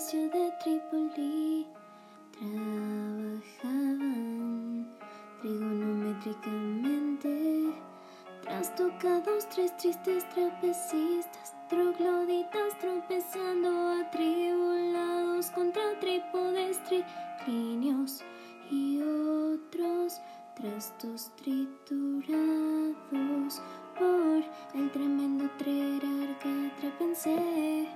palacio de Trípoli trabajaban trigonométricamente, trastocados tres tristes trapecistas, trogloditas tropezando atribulados contra trípodes, triclinios y otros trastos triturados por el tremendo trerarca trapense.